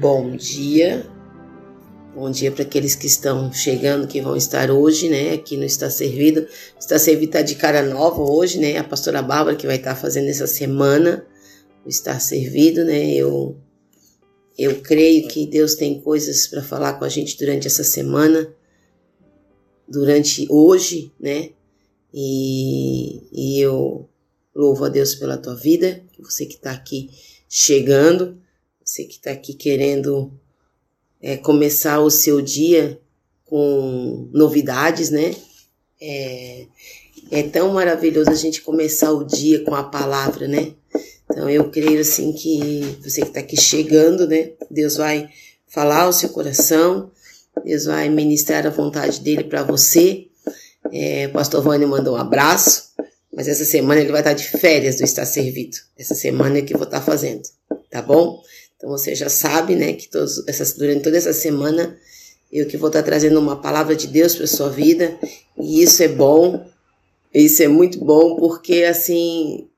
Bom dia, bom dia para aqueles que estão chegando, que vão estar hoje, né? Aqui no Está Servido. Está Servido está de cara nova hoje, né? A pastora Bárbara que vai estar fazendo essa semana o Estar Servido, né? Eu, eu creio que Deus tem coisas para falar com a gente durante essa semana, durante hoje, né? E, e eu louvo a Deus pela tua vida, você que está aqui chegando você que está aqui querendo é, começar o seu dia com novidades, né? É, é tão maravilhoso a gente começar o dia com a palavra, né? Então eu creio assim que você que está aqui chegando, né? Deus vai falar ao seu coração, Deus vai ministrar a vontade dele para você. É, o pastor Vânia mandou um abraço, mas essa semana ele vai estar de férias do Estar Servido. Essa semana é que vou estar fazendo, tá bom? Então você já sabe, né, que todos, essas, durante toda essa semana eu que vou estar trazendo uma palavra de Deus para sua vida e isso é bom, isso é muito bom porque assim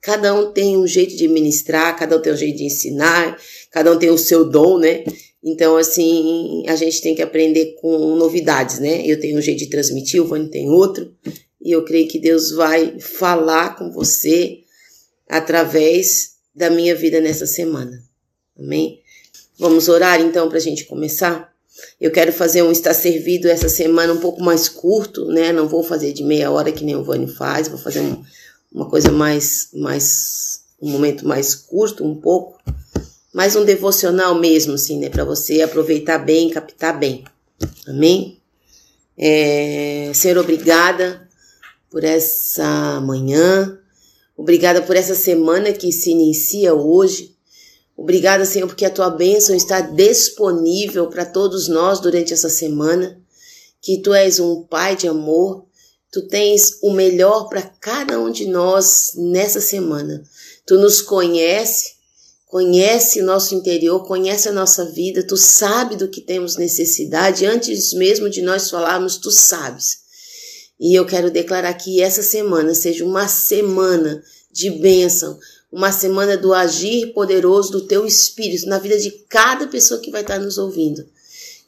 cada um tem um jeito de ministrar, cada um tem um jeito de ensinar, cada um tem o seu dom, né? Então, assim, a gente tem que aprender com novidades, né? Eu tenho um jeito de transmitir, o Vani tem outro, e eu creio que Deus vai falar com você através da minha vida nessa semana. Amém? Vamos orar então para a gente começar? Eu quero fazer um estar servido essa semana um pouco mais curto, né? Não vou fazer de meia hora que nem o Vânio faz, vou fazer um, uma coisa mais, mais, um momento mais curto, um pouco, mais um devocional mesmo, assim, né? Para você aproveitar bem, captar bem. Amém? É, obrigada por essa manhã, Obrigada por essa semana que se inicia hoje. Obrigada, Senhor, porque a tua bênção está disponível para todos nós durante essa semana. Que tu és um Pai de amor, tu tens o melhor para cada um de nós nessa semana. Tu nos conhece, conhece nosso interior, conhece a nossa vida, tu sabe do que temos necessidade. Antes mesmo de nós falarmos, tu sabes. E eu quero declarar que essa semana seja uma semana de bênção, uma semana do agir poderoso do teu espírito na vida de cada pessoa que vai estar nos ouvindo.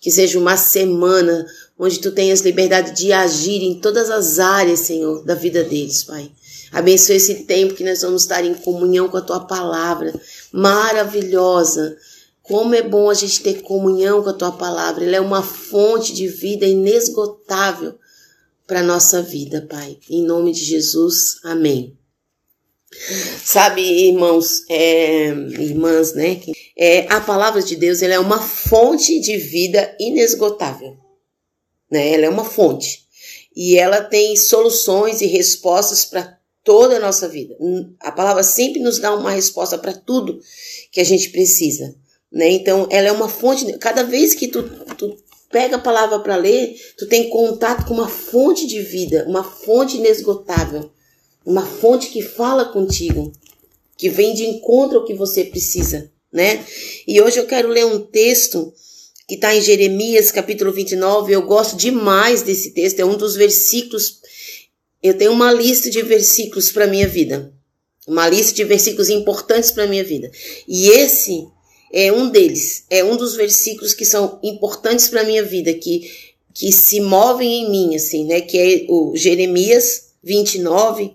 Que seja uma semana onde tu tenhas liberdade de agir em todas as áreas, Senhor, da vida deles, Pai. Abençoe esse tempo que nós vamos estar em comunhão com a tua palavra maravilhosa. Como é bom a gente ter comunhão com a tua palavra. Ela é uma fonte de vida inesgotável para nossa vida, Pai. Em nome de Jesus, amém. Sabe, irmãos, é, irmãs, né? É, a palavra de Deus ela é uma fonte de vida inesgotável. Né? Ela é uma fonte. E ela tem soluções e respostas para toda a nossa vida. A palavra sempre nos dá uma resposta para tudo que a gente precisa. Né? Então, ela é uma fonte. Cada vez que tu, tu pega a palavra para ler, tu tem contato com uma fonte de vida, uma fonte inesgotável, uma fonte que fala contigo, que vem de encontro ao que você precisa, né? E hoje eu quero ler um texto que está em Jeremias, capítulo 29. Eu gosto demais desse texto, é um dos versículos. Eu tenho uma lista de versículos para minha vida, uma lista de versículos importantes para minha vida. E esse é um deles, é um dos versículos que são importantes para a minha vida, que, que se movem em mim, assim, né? Que é o Jeremias 29,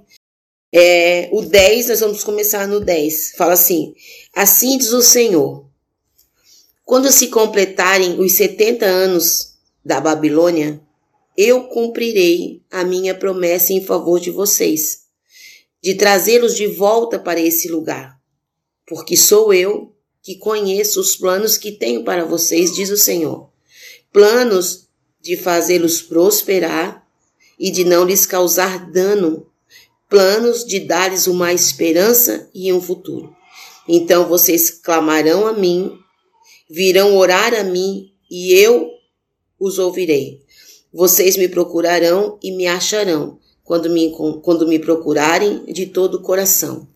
é, o 10, nós vamos começar no 10. Fala assim: Assim diz o Senhor: Quando se completarem os 70 anos da Babilônia, eu cumprirei a minha promessa em favor de vocês, de trazê-los de volta para esse lugar, porque sou eu que conheço os planos que tenho para vocês, diz o Senhor. Planos de fazê-los prosperar e de não lhes causar dano, planos de dar-lhes uma esperança e um futuro. Então vocês clamarão a mim, virão orar a mim e eu os ouvirei. Vocês me procurarão e me acharão quando me, quando me procurarem de todo o coração.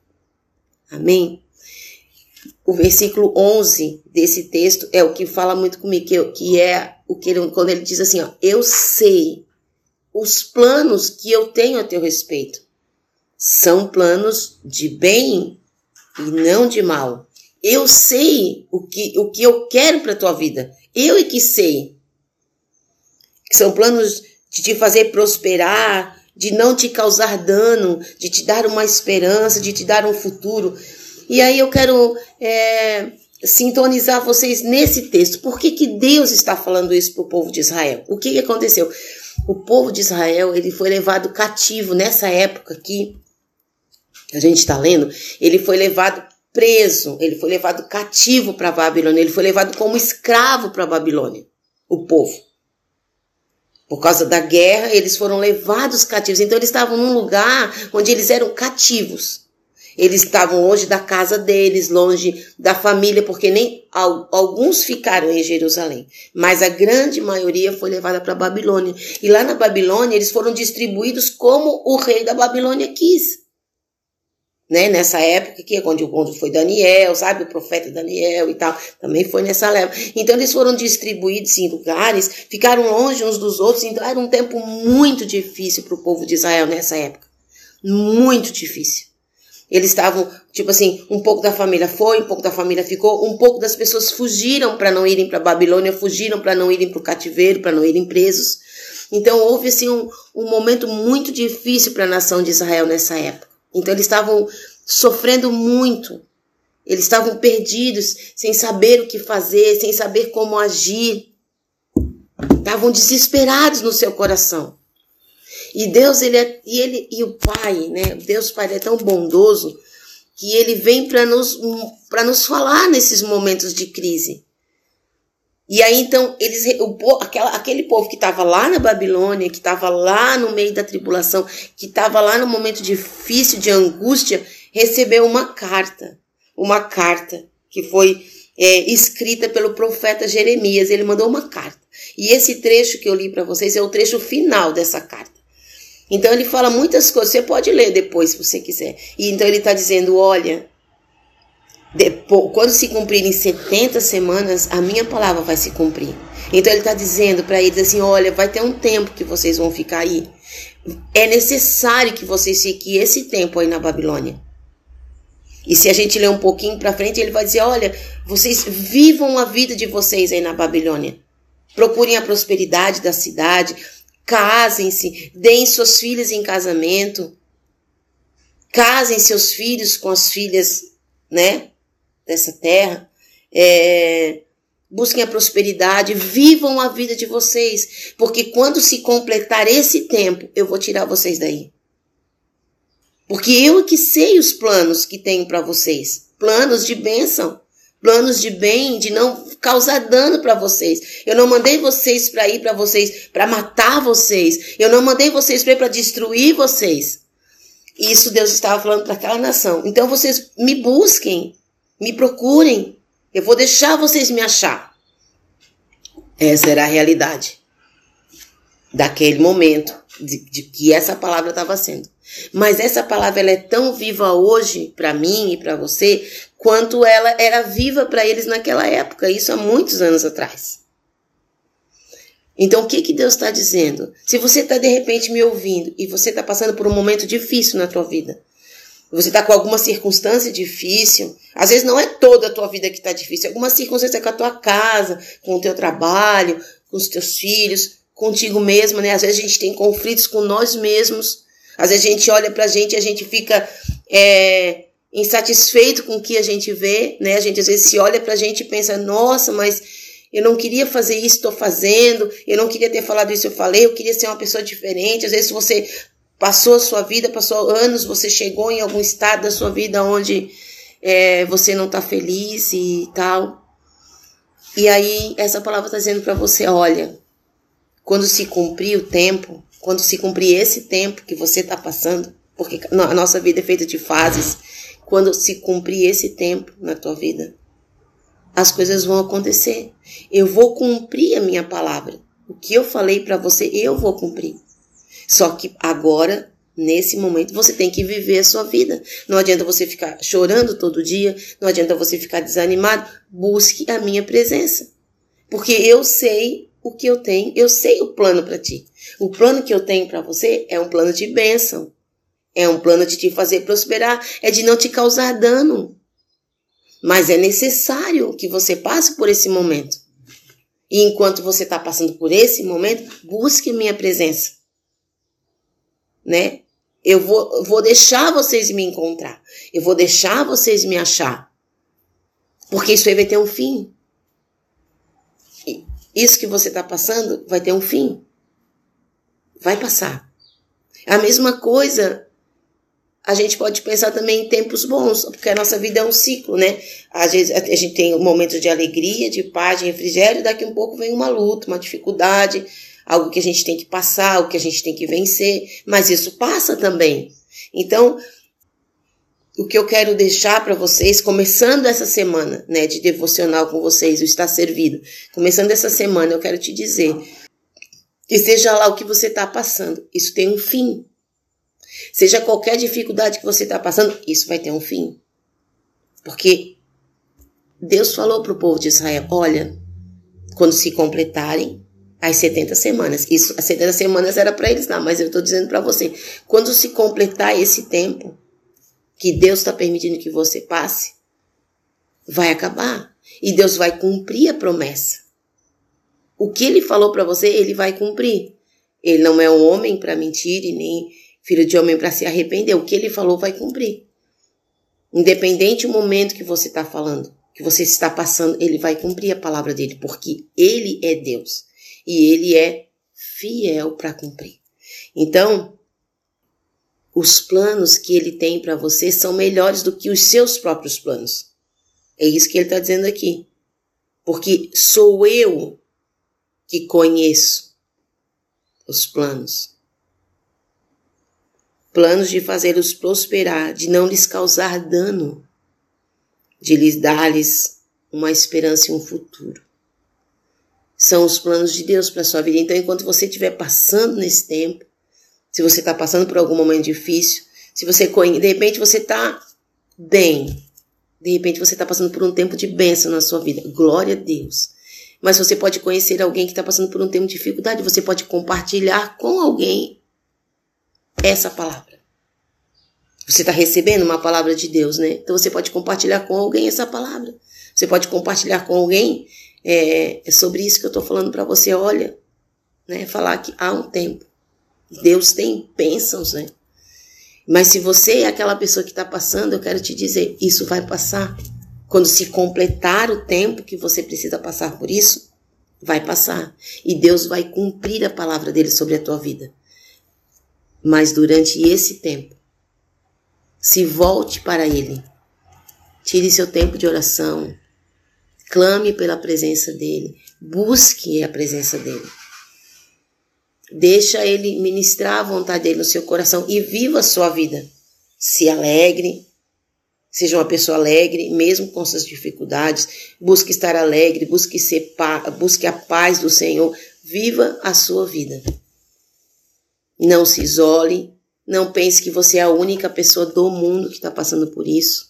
Amém? O versículo 11 desse texto é o que fala muito comigo, que, que é o que ele, quando ele diz assim, ó, eu sei os planos que eu tenho a teu respeito. são planos de bem e não de mal. Eu sei o que, o que eu quero para tua vida. Eu é que sei. São planos de te fazer prosperar, de não te causar dano, de te dar uma esperança, de te dar um futuro. E aí eu quero é, sintonizar vocês nesse texto. Por que, que Deus está falando isso para o povo de Israel? O que, que aconteceu? O povo de Israel ele foi levado cativo nessa época aqui. A gente está lendo. Ele foi levado preso. Ele foi levado cativo para a Babilônia. Ele foi levado como escravo para a Babilônia. O povo. Por causa da guerra, eles foram levados cativos. Então, eles estavam num lugar onde eles eram cativos. Eles estavam longe da casa deles, longe da família, porque nem alguns ficaram em Jerusalém, mas a grande maioria foi levada para Babilônia. E lá na Babilônia eles foram distribuídos como o rei da Babilônia quis. Né, nessa época que onde, onde foi Daniel, sabe, o profeta Daniel e tal, também foi nessa leva. Então eles foram distribuídos em lugares, ficaram longe uns dos outros, então era um tempo muito difícil para o povo de Israel nessa época. Muito difícil. Eles estavam, tipo assim, um pouco da família foi, um pouco da família ficou, um pouco das pessoas fugiram para não irem para Babilônia, fugiram para não irem para o cativeiro, para não irem presos. Então houve assim um, um momento muito difícil para a nação de Israel nessa época. Então eles estavam sofrendo muito. Eles estavam perdidos, sem saber o que fazer, sem saber como agir. Estavam desesperados no seu coração. E Deus, ele é, e ele e o Pai, né? Deus Pai é tão bondoso que ele vem para nos para nos falar nesses momentos de crise. E aí então eles o, aquela, aquele povo que estava lá na Babilônia, que estava lá no meio da tribulação, que estava lá no momento difícil de angústia, recebeu uma carta, uma carta que foi é, escrita pelo profeta Jeremias. Ele mandou uma carta. E esse trecho que eu li para vocês é o trecho final dessa carta. Então ele fala muitas coisas, você pode ler depois se você quiser. E então ele está dizendo: olha, depois, quando se cumprirem 70 semanas, a minha palavra vai se cumprir. Então ele está dizendo para eles assim: olha, vai ter um tempo que vocês vão ficar aí. É necessário que vocês fiquem esse tempo aí na Babilônia. E se a gente ler um pouquinho para frente, ele vai dizer: olha, vocês vivam a vida de vocês aí na Babilônia. Procurem a prosperidade da cidade, Casem-se, deem suas filhas em casamento. Casem seus filhos com as filhas, né, dessa terra. É, busquem a prosperidade, vivam a vida de vocês, porque quando se completar esse tempo, eu vou tirar vocês daí. Porque eu é que sei os planos que tenho para vocês, planos de bênção, planos de bem, de não causar dano para vocês. Eu não mandei vocês para ir para vocês para matar vocês. Eu não mandei vocês para ir destruir vocês. Isso Deus estava falando para aquela nação. Então vocês me busquem, me procurem. Eu vou deixar vocês me achar. Essa era a realidade daquele momento de, de que essa palavra estava sendo. Mas essa palavra ela é tão viva hoje para mim e para você quanto ela era viva para eles naquela época, isso há muitos anos atrás. Então, o que, que Deus está dizendo? Se você está de repente me ouvindo e você está passando por um momento difícil na tua vida, você está com alguma circunstância difícil, às vezes não é toda a tua vida que está difícil, alguma circunstância com a tua casa, com o teu trabalho, com os teus filhos, contigo mesmo, né? Às vezes a gente tem conflitos com nós mesmos, às vezes a gente olha para a gente e a gente fica é, insatisfeito com o que a gente vê, né? A gente às vezes se olha para a gente e pensa, nossa, mas eu não queria fazer isso, estou fazendo, eu não queria ter falado isso, eu falei, eu queria ser uma pessoa diferente. Às vezes você passou a sua vida, passou anos, você chegou em algum estado da sua vida onde é, você não está feliz e tal. E aí essa palavra está dizendo para você, olha, quando se cumprir o tempo, quando se cumprir esse tempo que você está passando, porque a nossa vida é feita de fases, quando se cumprir esse tempo na tua vida, as coisas vão acontecer. Eu vou cumprir a minha palavra. O que eu falei para você, eu vou cumprir. Só que agora, nesse momento, você tem que viver a sua vida. Não adianta você ficar chorando todo dia, não adianta você ficar desanimado. Busque a minha presença. Porque eu sei o que eu tenho, eu sei o plano para ti. O plano que eu tenho para você é um plano de bênção É um plano de te fazer prosperar, é de não te causar dano. Mas é necessário que você passe por esse momento. E enquanto você está passando por esse momento, busque minha presença. Né? Eu vou, vou deixar vocês me encontrar. Eu vou deixar vocês me achar. Porque isso aí vai ter um fim. Isso que você está passando vai ter um fim. Vai passar. A mesma coisa a gente pode pensar também em tempos bons, porque a nossa vida é um ciclo, né? Às vezes a gente tem um momento de alegria, de paz, de refrigério, daqui um pouco vem uma luta, uma dificuldade, algo que a gente tem que passar, algo que a gente tem que vencer, mas isso passa também. Então, o que eu quero deixar para vocês, começando essa semana, né, de devocional com vocês, o estar servido, começando essa semana, eu quero te dizer que seja lá o que você está passando, isso tem um fim. Seja qualquer dificuldade que você está passando, isso vai ter um fim. Porque Deus falou para o povo de Israel: olha, quando se completarem as 70 semanas, isso, as 70 semanas era para eles lá, mas eu estou dizendo para você: quando se completar esse tempo que Deus está permitindo que você passe, vai acabar. E Deus vai cumprir a promessa. O que ele falou para você, ele vai cumprir. Ele não é um homem para mentir e nem filho de homem para se arrepender. O que ele falou vai cumprir. Independente do momento que você está falando, que você está passando, ele vai cumprir a palavra dele, porque ele é Deus e ele é fiel para cumprir. Então, os planos que ele tem para você são melhores do que os seus próprios planos. É isso que ele está dizendo aqui. Porque sou eu que conheço os planos planos de fazê-los prosperar, de não lhes causar dano, de lhes dar-lhes uma esperança e um futuro. São os planos de Deus para sua vida. Então, enquanto você estiver passando nesse tempo, se você está passando por algum momento difícil, se você de repente você está bem, de repente você está passando por um tempo de bênção na sua vida, glória a Deus. Mas você pode conhecer alguém que está passando por um tempo de dificuldade, você pode compartilhar com alguém essa palavra. Você está recebendo uma palavra de Deus, né? Então você pode compartilhar com alguém essa palavra. Você pode compartilhar com alguém é, sobre isso que eu estou falando para você. Olha, né? Falar que há um tempo. Deus tem bênçãos, né? Mas se você é aquela pessoa que está passando, eu quero te dizer, isso vai passar. Quando se completar o tempo que você precisa passar por isso, vai passar. E Deus vai cumprir a palavra dele sobre a tua vida. Mas durante esse tempo, se volte para Ele. Tire seu tempo de oração. Clame pela presença dEle. Busque a presença dEle. Deixa Ele ministrar a vontade dEle no seu coração e viva a sua vida. Se alegre. Seja uma pessoa alegre, mesmo com suas dificuldades. Busque estar alegre, busque, ser busque a paz do Senhor. Viva a sua vida. Não se isole, não pense que você é a única pessoa do mundo que está passando por isso.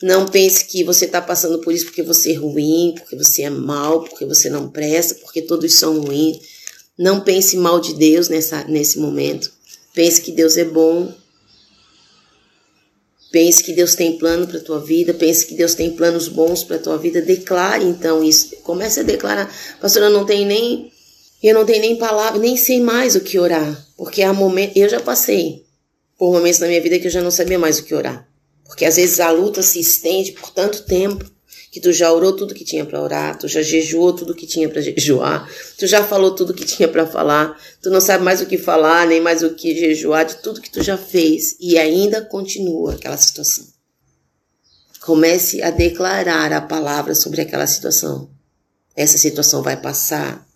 Não pense que você está passando por isso porque você é ruim, porque você é mal, porque você não presta, porque todos são ruins. Não pense mal de Deus nessa, nesse momento. Pense que Deus é bom. Pense que Deus tem plano para a tua vida. Pense que Deus tem planos bons para a tua vida. Declare então isso. Comece a declarar. Pastor, eu não tenho nem. Eu não tenho nem palavra, nem sei mais o que orar. Porque há momentos. Eu já passei por momentos na minha vida que eu já não sabia mais o que orar. Porque às vezes a luta se estende por tanto tempo que tu já orou tudo que tinha para orar, tu já jejuou tudo que tinha para jejuar, tu já falou tudo que tinha para falar, tu não sabe mais o que falar, nem mais o que jejuar de tudo que tu já fez e ainda continua aquela situação. Comece a declarar a palavra sobre aquela situação. Essa situação vai passar.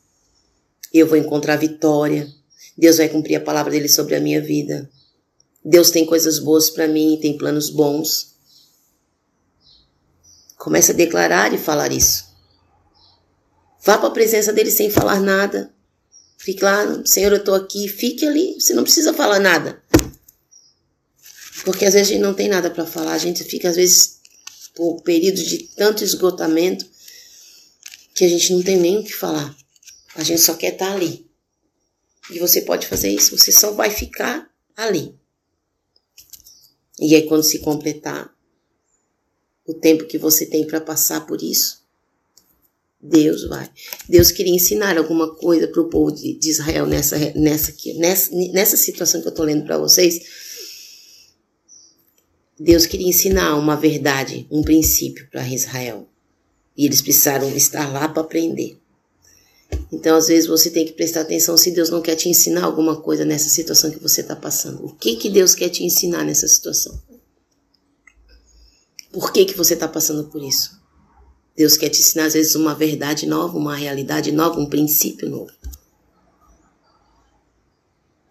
Eu vou encontrar vitória. Deus vai cumprir a palavra dele sobre a minha vida. Deus tem coisas boas para mim, tem planos bons. Comece a declarar e falar isso. Vá para a presença dele sem falar nada. Fique lá, Senhor, eu estou aqui. Fique ali, você não precisa falar nada. Porque às vezes a gente não tem nada para falar, a gente fica às vezes por períodos de tanto esgotamento que a gente não tem nem o que falar. A gente só quer estar tá ali. E você pode fazer isso, você só vai ficar ali E aí, quando se completar o tempo que você tem para passar por isso, Deus vai. Deus queria ensinar alguma coisa para o povo de, de, Israel nessa, nessa, nessa, nessa situação que eu estou lendo para vocês. Deus queria ensinar uma verdade, um princípio para Israel. E eles precisaram estar lá para aprender. Então, às vezes, você tem que prestar atenção se Deus não quer te ensinar alguma coisa nessa situação que você está passando. O que, que Deus quer te ensinar nessa situação? Por que, que você está passando por isso? Deus quer te ensinar, às vezes, uma verdade nova, uma realidade nova, um princípio novo.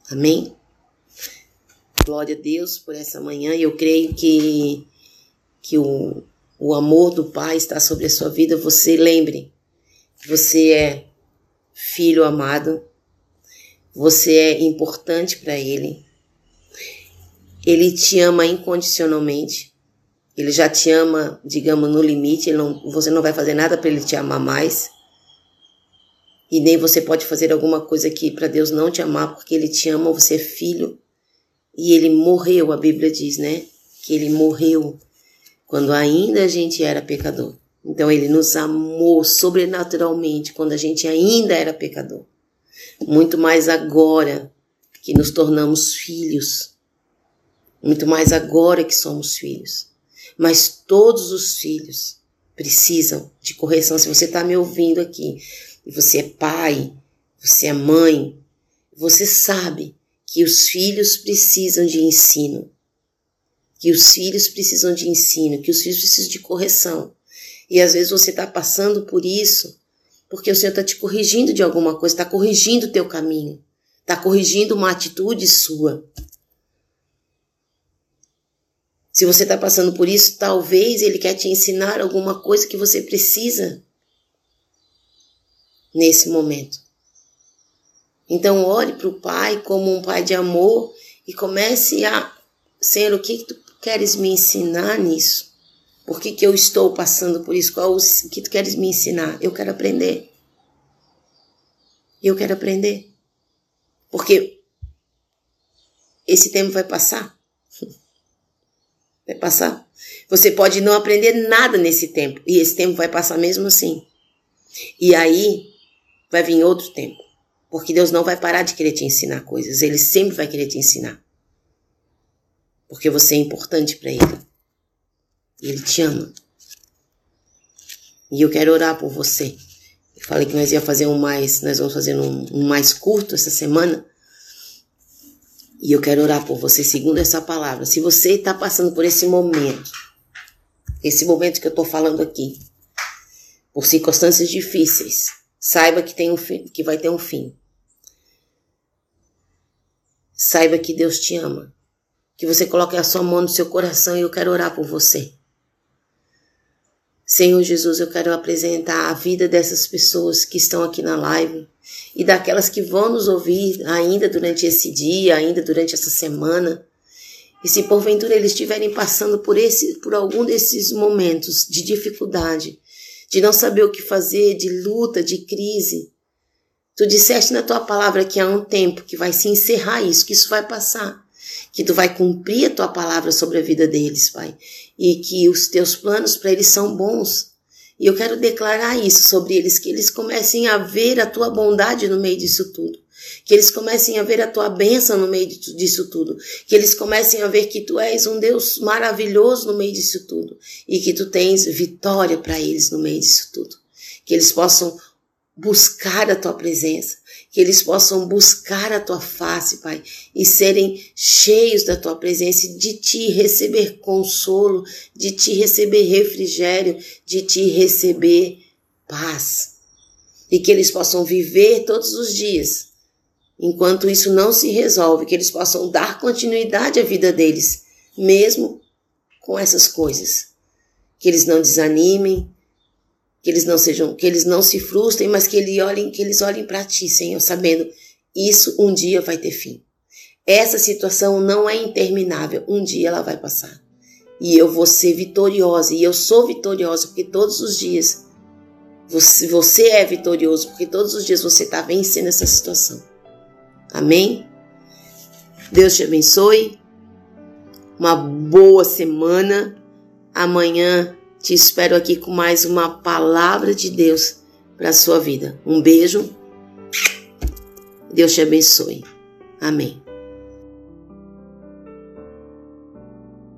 Amém? Glória a Deus por essa manhã. E eu creio que, que o, o amor do Pai está sobre a sua vida. Você lembre, você é filho amado, você é importante para Ele. Ele te ama incondicionalmente. Ele já te ama, digamos, no limite. Não, você não vai fazer nada para ele te amar mais. E nem você pode fazer alguma coisa aqui para Deus não te amar, porque Ele te ama, você é filho. E Ele morreu, a Bíblia diz, né? Que Ele morreu quando ainda a gente era pecador. Então Ele nos amou sobrenaturalmente quando a gente ainda era pecador. Muito mais agora que nos tornamos filhos. Muito mais agora que somos filhos. Mas todos os filhos precisam de correção. Se você está me ouvindo aqui e você é pai, você é mãe, você sabe que os filhos precisam de ensino. Que os filhos precisam de ensino, que os filhos precisam de correção. E às vezes você está passando por isso porque o Senhor está te corrigindo de alguma coisa, está corrigindo o teu caminho, está corrigindo uma atitude sua. Se você está passando por isso, talvez ele quer te ensinar alguma coisa que você precisa nesse momento. Então, ore para o Pai como um Pai de amor e comece a, Senhor, o que, que tu queres me ensinar nisso? Por que, que eu estou passando por isso? Qual o que tu queres me ensinar? Eu quero aprender. Eu quero aprender. Porque esse tempo vai passar. Vai passar. Você pode não aprender nada nesse tempo, e esse tempo vai passar mesmo assim. E aí vai vir outro tempo. Porque Deus não vai parar de querer te ensinar coisas, ele sempre vai querer te ensinar. Porque você é importante para ele. Ele te ama. E eu quero orar por você. Eu falei que nós ia fazer um mais, nós vamos fazer um, um mais curto essa semana e eu quero orar por você segundo essa palavra. Se você está passando por esse momento, esse momento que eu estou falando aqui, por circunstâncias difíceis, saiba que, tem um fim, que vai ter um fim. Saiba que Deus te ama. Que você coloque a sua mão no seu coração e eu quero orar por você. Senhor Jesus, eu quero apresentar a vida dessas pessoas que estão aqui na live e daquelas que vão nos ouvir ainda durante esse dia, ainda durante essa semana. E se porventura eles estiverem passando por esse, por algum desses momentos de dificuldade, de não saber o que fazer, de luta, de crise, tu disseste na tua palavra que há um tempo que vai se encerrar isso, que isso vai passar, que tu vai cumprir a tua palavra sobre a vida deles, Pai e que os teus planos para eles são bons. E eu quero declarar isso sobre eles, que eles comecem a ver a tua bondade no meio disso tudo. Que eles comecem a ver a tua bênção no meio disso tudo. Que eles comecem a ver que tu és um Deus maravilhoso no meio disso tudo. E que tu tens vitória para eles no meio disso tudo. Que eles possam buscar a tua presença, que eles possam buscar a tua face, Pai, e serem cheios da tua presença, de te receber consolo, de te receber refrigério, de te receber paz. E que eles possam viver todos os dias, enquanto isso não se resolve, que eles possam dar continuidade à vida deles, mesmo com essas coisas. Que eles não desanimem, que eles não sejam, que eles não se frustrem, mas que eles olhem, que eles olhem para ti, Senhor, sabendo isso um dia vai ter fim. Essa situação não é interminável, um dia ela vai passar. E eu vou ser vitoriosa, e eu sou vitoriosa, porque todos os dias você, você é vitorioso, porque todos os dias você está vencendo essa situação. Amém? Deus te abençoe. uma boa semana. Amanhã te espero aqui com mais uma palavra de Deus para a sua vida. Um beijo. Deus te abençoe. Amém.